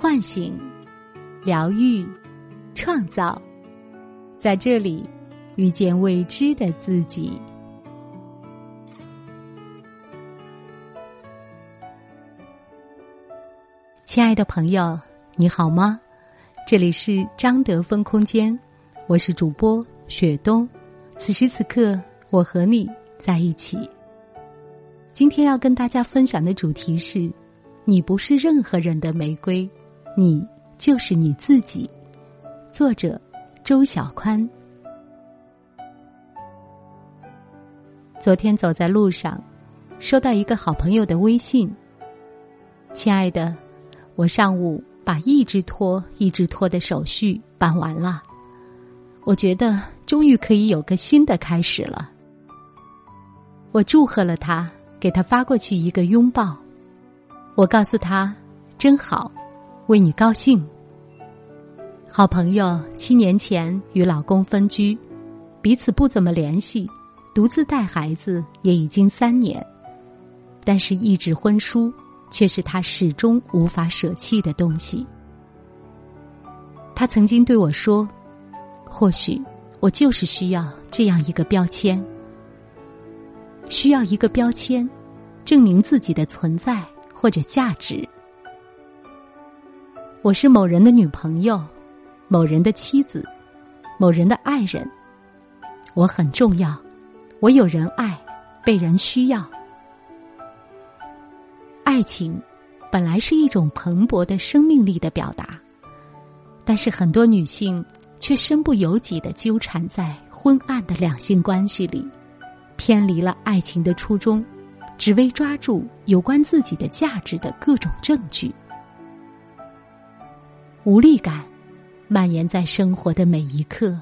唤醒、疗愈、创造，在这里遇见未知的自己。亲爱的朋友，你好吗？这里是张德芬空间，我是主播雪冬。此时此刻，我和你在一起。今天要跟大家分享的主题是：你不是任何人的玫瑰，你就是你自己。作者：周小宽。昨天走在路上，收到一个好朋友的微信：“亲爱的，我上午把一直拖一直拖的手续办完了，我觉得终于可以有个新的开始了。”我祝贺了他。给他发过去一个拥抱，我告诉他：“真好，为你高兴。”好朋友七年前与老公分居，彼此不怎么联系，独自带孩子也已经三年，但是一纸婚书却是他始终无法舍弃的东西。他曾经对我说：“或许我就是需要这样一个标签。”需要一个标签，证明自己的存在或者价值。我是某人的女朋友，某人的妻子，某人的爱人。我很重要，我有人爱，被人需要。爱情本来是一种蓬勃的生命力的表达，但是很多女性却身不由己的纠缠在昏暗的两性关系里。偏离了爱情的初衷，只为抓住有关自己的价值的各种证据，无力感蔓延在生活的每一刻。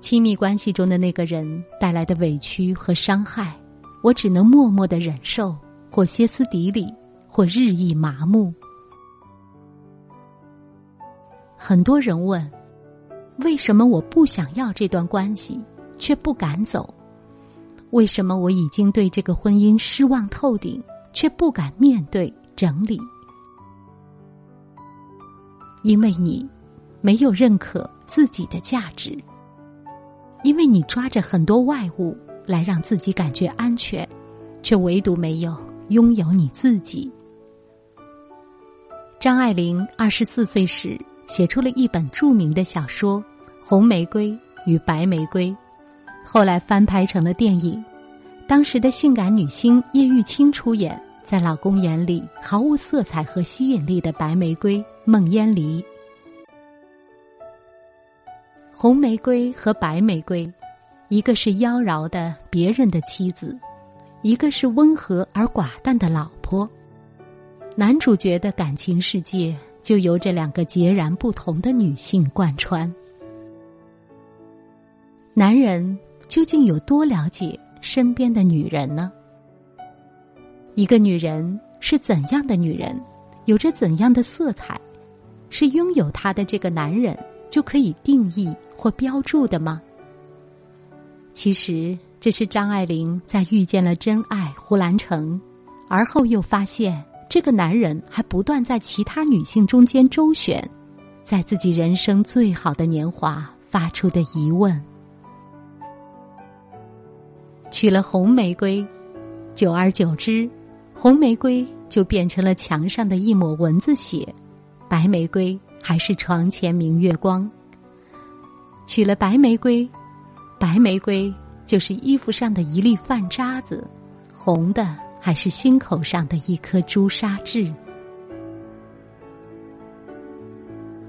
亲密关系中的那个人带来的委屈和伤害，我只能默默的忍受，或歇斯底里，或日益麻木。很多人问：为什么我不想要这段关系，却不敢走？为什么我已经对这个婚姻失望透顶，却不敢面对整理？因为你没有认可自己的价值，因为你抓着很多外物来让自己感觉安全，却唯独没有拥有你自己。张爱玲二十四岁时写出了一本著名的小说《红玫瑰与白玫瑰》。后来翻拍成了电影，当时的性感女星叶玉卿出演，在老公眼里毫无色彩和吸引力的白玫瑰孟烟离。红玫瑰和白玫瑰，一个是妖娆的别人的妻子，一个是温和而寡淡的老婆。男主角的感情世界就由这两个截然不同的女性贯穿。男人。究竟有多了解身边的女人呢？一个女人是怎样的女人，有着怎样的色彩，是拥有她的这个男人就可以定义或标注的吗？其实，这是张爱玲在遇见了真爱胡兰成，而后又发现这个男人还不断在其他女性中间周旋，在自己人生最好的年华发出的疑问。娶了红玫瑰，久而久之，红玫瑰就变成了墙上的一抹蚊子血，白玫瑰还是床前明月光。娶了白玫瑰，白玫瑰就是衣服上的一粒饭渣子，红的还是心口上的一颗朱砂痣。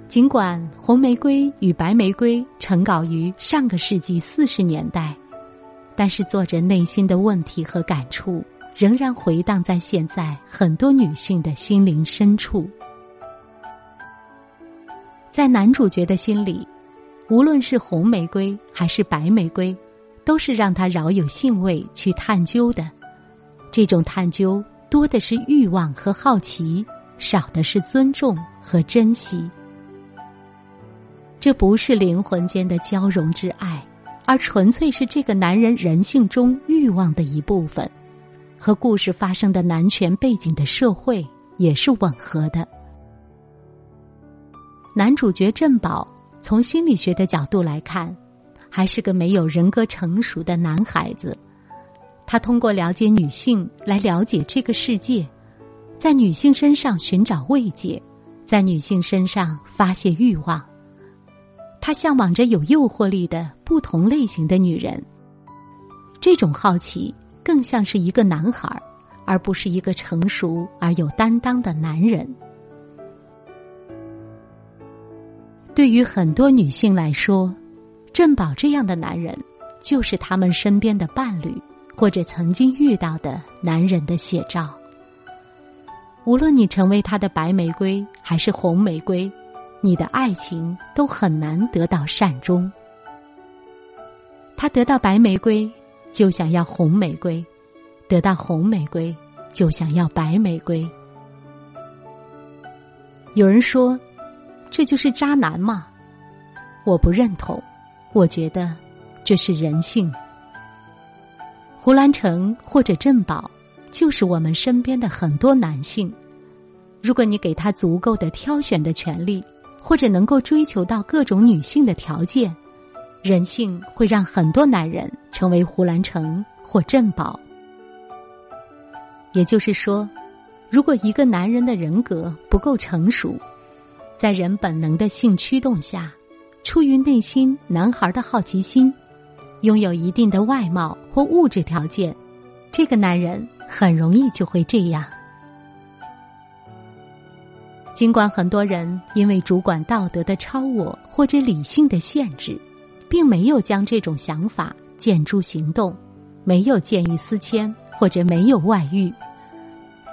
尽管红玫瑰与白玫瑰成稿于上个世纪四十年代。但是，作者内心的问题和感触仍然回荡在现在很多女性的心灵深处。在男主角的心里，无论是红玫瑰还是白玫瑰，都是让他饶有兴味去探究的。这种探究多的是欲望和好奇，少的是尊重和珍惜。这不是灵魂间的交融之爱。而纯粹是这个男人人性中欲望的一部分，和故事发生的男权背景的社会也是吻合的。男主角郑宝从心理学的角度来看，还是个没有人格成熟的男孩子。他通过了解女性来了解这个世界，在女性身上寻找慰藉，在女性身上发泄欲望。他向往着有诱惑力的不同类型的女人。这种好奇更像是一个男孩，而不是一个成熟而有担当的男人。对于很多女性来说，郑宝这样的男人，就是他们身边的伴侣。或者曾经遇到的男人的写照。无论你成为他的白玫瑰还是红玫瑰，你的爱情都很难得到善终。他得到白玫瑰，就想要红玫瑰；得到红玫瑰，就想要白玫瑰。有人说，这就是渣男吗？我不认同，我觉得这是人性。胡兰成或者郑宝，就是我们身边的很多男性。如果你给他足够的挑选的权利，或者能够追求到各种女性的条件，人性会让很多男人成为胡兰成或郑宝。也就是说，如果一个男人的人格不够成熟，在人本能的性驱动下，出于内心男孩的好奇心。拥有一定的外貌或物质条件，这个男人很容易就会这样。尽管很多人因为主管道德的超我或者理性的限制，并没有将这种想法建诸行动，没有见异思迁或者没有外遇，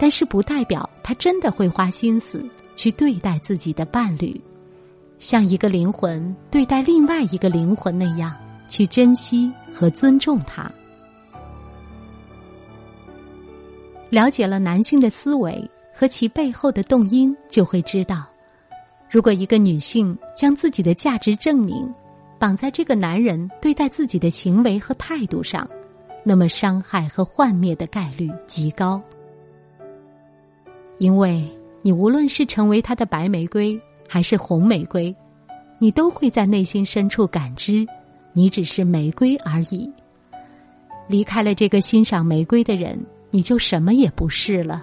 但是不代表他真的会花心思去对待自己的伴侣，像一个灵魂对待另外一个灵魂那样。去珍惜和尊重他。了解了男性的思维和其背后的动因，就会知道，如果一个女性将自己的价值证明绑在这个男人对待自己的行为和态度上，那么伤害和幻灭的概率极高。因为你无论是成为他的白玫瑰还是红玫瑰，你都会在内心深处感知。你只是玫瑰而已。离开了这个欣赏玫瑰的人，你就什么也不是了。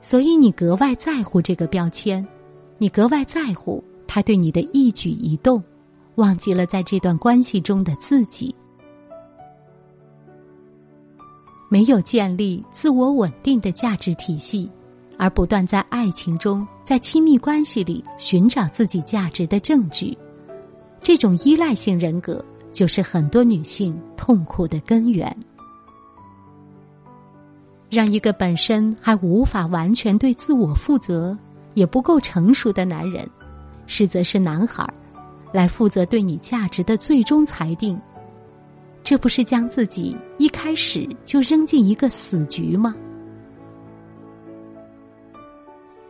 所以你格外在乎这个标签，你格外在乎他对你的一举一动，忘记了在这段关系中的自己。没有建立自我稳定的价值体系，而不断在爱情中、在亲密关系里寻找自己价值的证据。这种依赖性人格就是很多女性痛苦的根源。让一个本身还无法完全对自我负责、也不够成熟的男人，实则是男孩，来负责对你价值的最终裁定，这不是将自己一开始就扔进一个死局吗？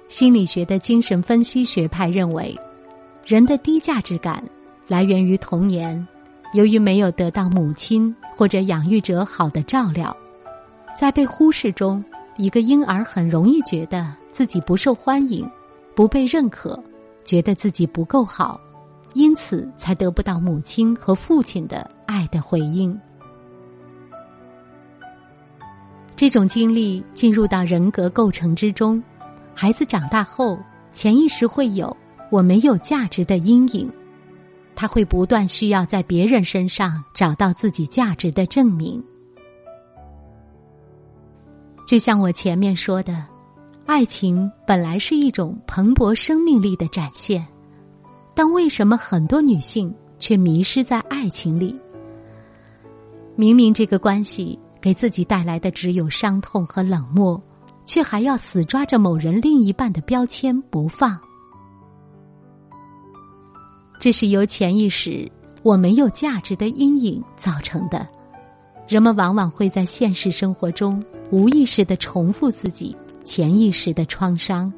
心理学的精神分析学派认为，人的低价值感。来源于童年，由于没有得到母亲或者养育者好的照料，在被忽视中，一个婴儿很容易觉得自己不受欢迎、不被认可，觉得自己不够好，因此才得不到母亲和父亲的爱的回应。这种经历进入到人格构成之中，孩子长大后，潜意识会有“我没有价值”的阴影。他会不断需要在别人身上找到自己价值的证明，就像我前面说的，爱情本来是一种蓬勃生命力的展现，但为什么很多女性却迷失在爱情里？明明这个关系给自己带来的只有伤痛和冷漠，却还要死抓着某人另一半的标签不放。这是由潜意识“我没有价值”的阴影造成的。人们往往会在现实生活中无意识的重复自己潜意识的创伤。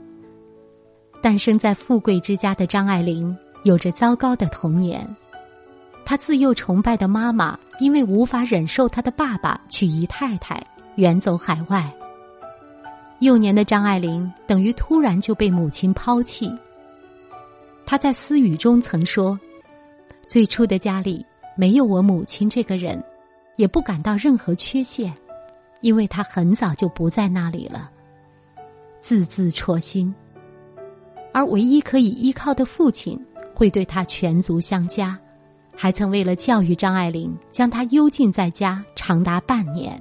诞生在富贵之家的张爱玲有着糟糕的童年，她自幼崇拜的妈妈因为无法忍受她的爸爸娶姨太太，远走海外。幼年的张爱玲等于突然就被母亲抛弃。他在私语中曾说：“最初的家里没有我母亲这个人，也不感到任何缺陷，因为他很早就不在那里了。”字字戳心。而唯一可以依靠的父亲，会对他全族相加，还曾为了教育张爱玲，将她幽禁在家长达半年。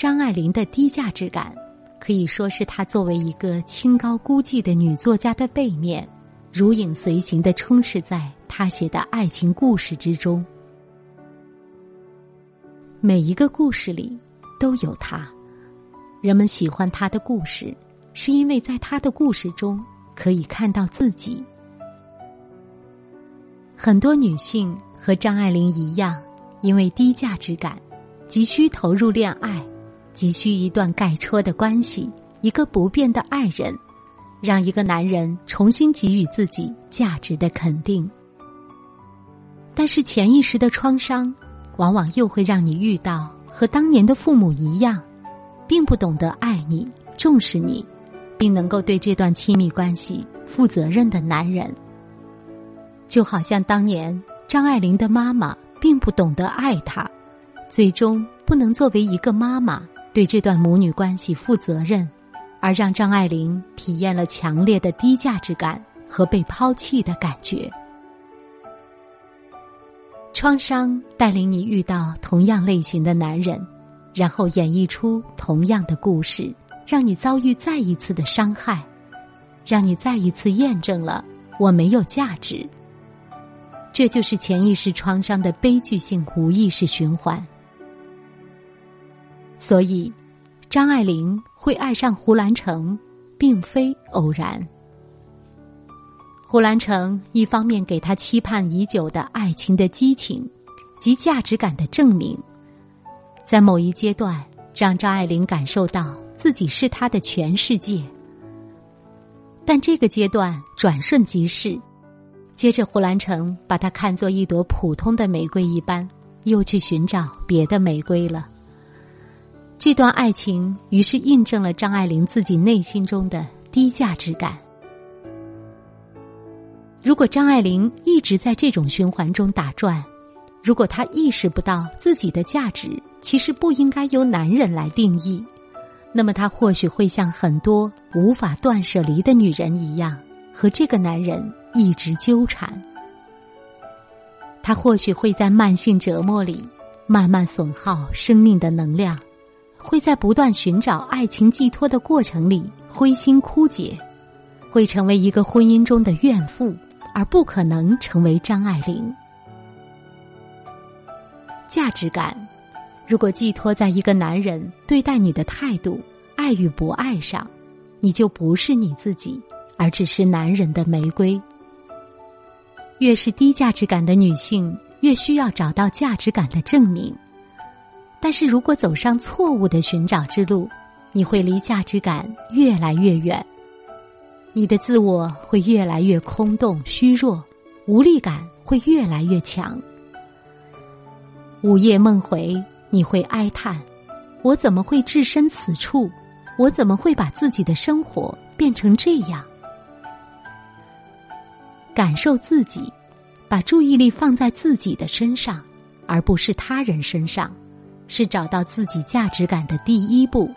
张爱玲的低价值感，可以说是她作为一个清高孤寂的女作家的背面，如影随形的充斥在她写的爱情故事之中。每一个故事里都有她，人们喜欢她的故事，是因为在她的故事中可以看到自己。很多女性和张爱玲一样，因为低价值感，急需投入恋爱。急需一段盖戳的关系，一个不变的爱人，让一个男人重新给予自己价值的肯定。但是潜意识的创伤，往往又会让你遇到和当年的父母一样，并不懂得爱你、重视你，并能够对这段亲密关系负责任的男人。就好像当年张爱玲的妈妈并不懂得爱她，最终不能作为一个妈妈。对这段母女关系负责任，而让张爱玲体验了强烈的低价值感和被抛弃的感觉。创伤带领你遇到同样类型的男人，然后演绎出同样的故事，让你遭遇再一次的伤害，让你再一次验证了我没有价值。这就是潜意识创伤的悲剧性无意识循环。所以，张爱玲会爱上胡兰成，并非偶然。胡兰成一方面给她期盼已久的爱情的激情及价值感的证明，在某一阶段让张爱玲感受到自己是他的全世界。但这个阶段转瞬即逝，接着胡兰成把她看作一朵普通的玫瑰一般，又去寻找别的玫瑰了。这段爱情于是印证了张爱玲自己内心中的低价值感。如果张爱玲一直在这种循环中打转，如果她意识不到自己的价值其实不应该由男人来定义，那么她或许会像很多无法断舍离的女人一样，和这个男人一直纠缠。她或许会在慢性折磨里慢慢损耗生命的能量。会在不断寻找爱情寄托的过程里灰心枯竭，会成为一个婚姻中的怨妇，而不可能成为张爱玲。价值感，如果寄托在一个男人对待你的态度、爱与不爱上，你就不是你自己，而只是男人的玫瑰。越是低价值感的女性，越需要找到价值感的证明。但是如果走上错误的寻找之路，你会离价值感越来越远，你的自我会越来越空洞、虚弱，无力感会越来越强。午夜梦回，你会哀叹：我怎么会置身此处？我怎么会把自己的生活变成这样？感受自己，把注意力放在自己的身上，而不是他人身上。是找到自己价值感的第一步。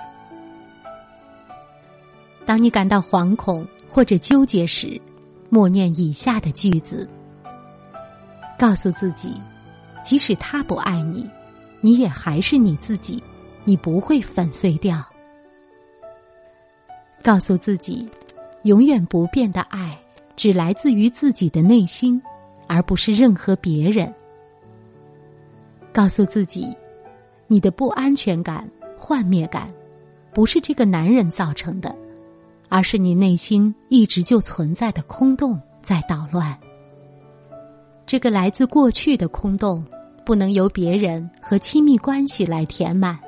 当你感到惶恐或者纠结时，默念以下的句子，告诉自己：即使他不爱你，你也还是你自己，你不会粉碎掉。告诉自己，永远不变的爱只来自于自己的内心，而不是任何别人。告诉自己。你的不安全感、幻灭感，不是这个男人造成的，而是你内心一直就存在的空洞在捣乱。这个来自过去的空洞，不能由别人和亲密关系来填满，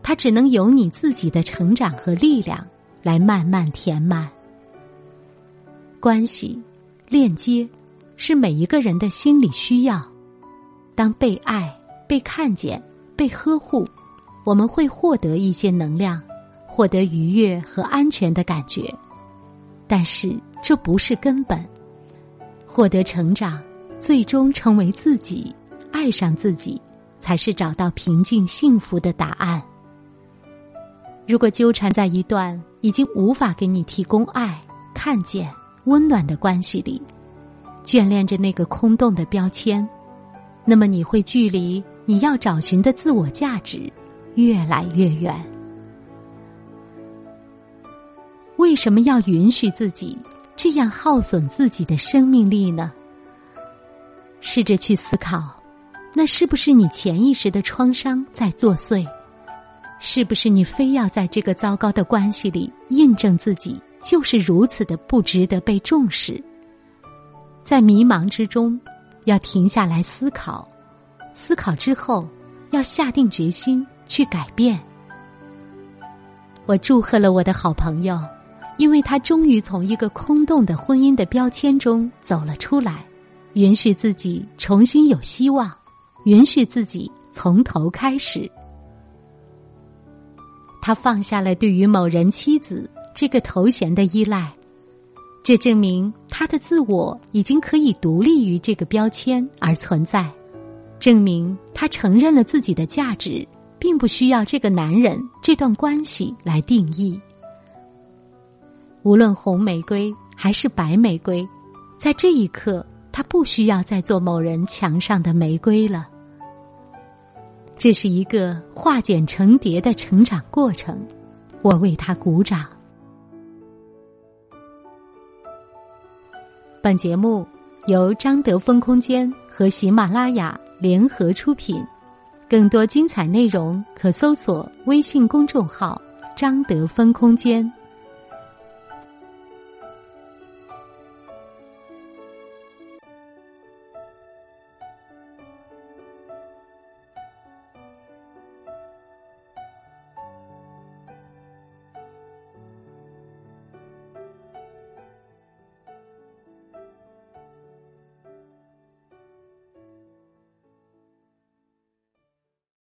它只能由你自己的成长和力量来慢慢填满。关系、链接，是每一个人的心理需要。当被爱、被看见。被呵护，我们会获得一些能量，获得愉悦和安全的感觉。但是这不是根本。获得成长，最终成为自己，爱上自己，才是找到平静幸福的答案。如果纠缠在一段已经无法给你提供爱、看见、温暖的关系里，眷恋着那个空洞的标签，那么你会距离你要找寻的自我价值越来越远。为什么要允许自己这样耗损自己的生命力呢？试着去思考，那是不是你潜意识的创伤在作祟？是不是你非要在这个糟糕的关系里印证自己就是如此的不值得被重视？在迷茫之中，要停下来思考，思考之后要下定决心去改变。我祝贺了我的好朋友，因为他终于从一个空洞的婚姻的标签中走了出来，允许自己重新有希望，允许自己从头开始。他放下了对于某人妻子这个头衔的依赖，这证明他的自我已经可以独立于这个标签而存在，证明他承认了自己的价值，并不需要这个男人这段关系来定义。无论红玫瑰还是白玫瑰，在这一刻，他不需要再做某人墙上的玫瑰了。这是一个化茧成蝶的成长过程，我为他鼓掌。本节目由张德芬空间和喜马拉雅联合出品，更多精彩内容可搜索微信公众号“张德芬空间”。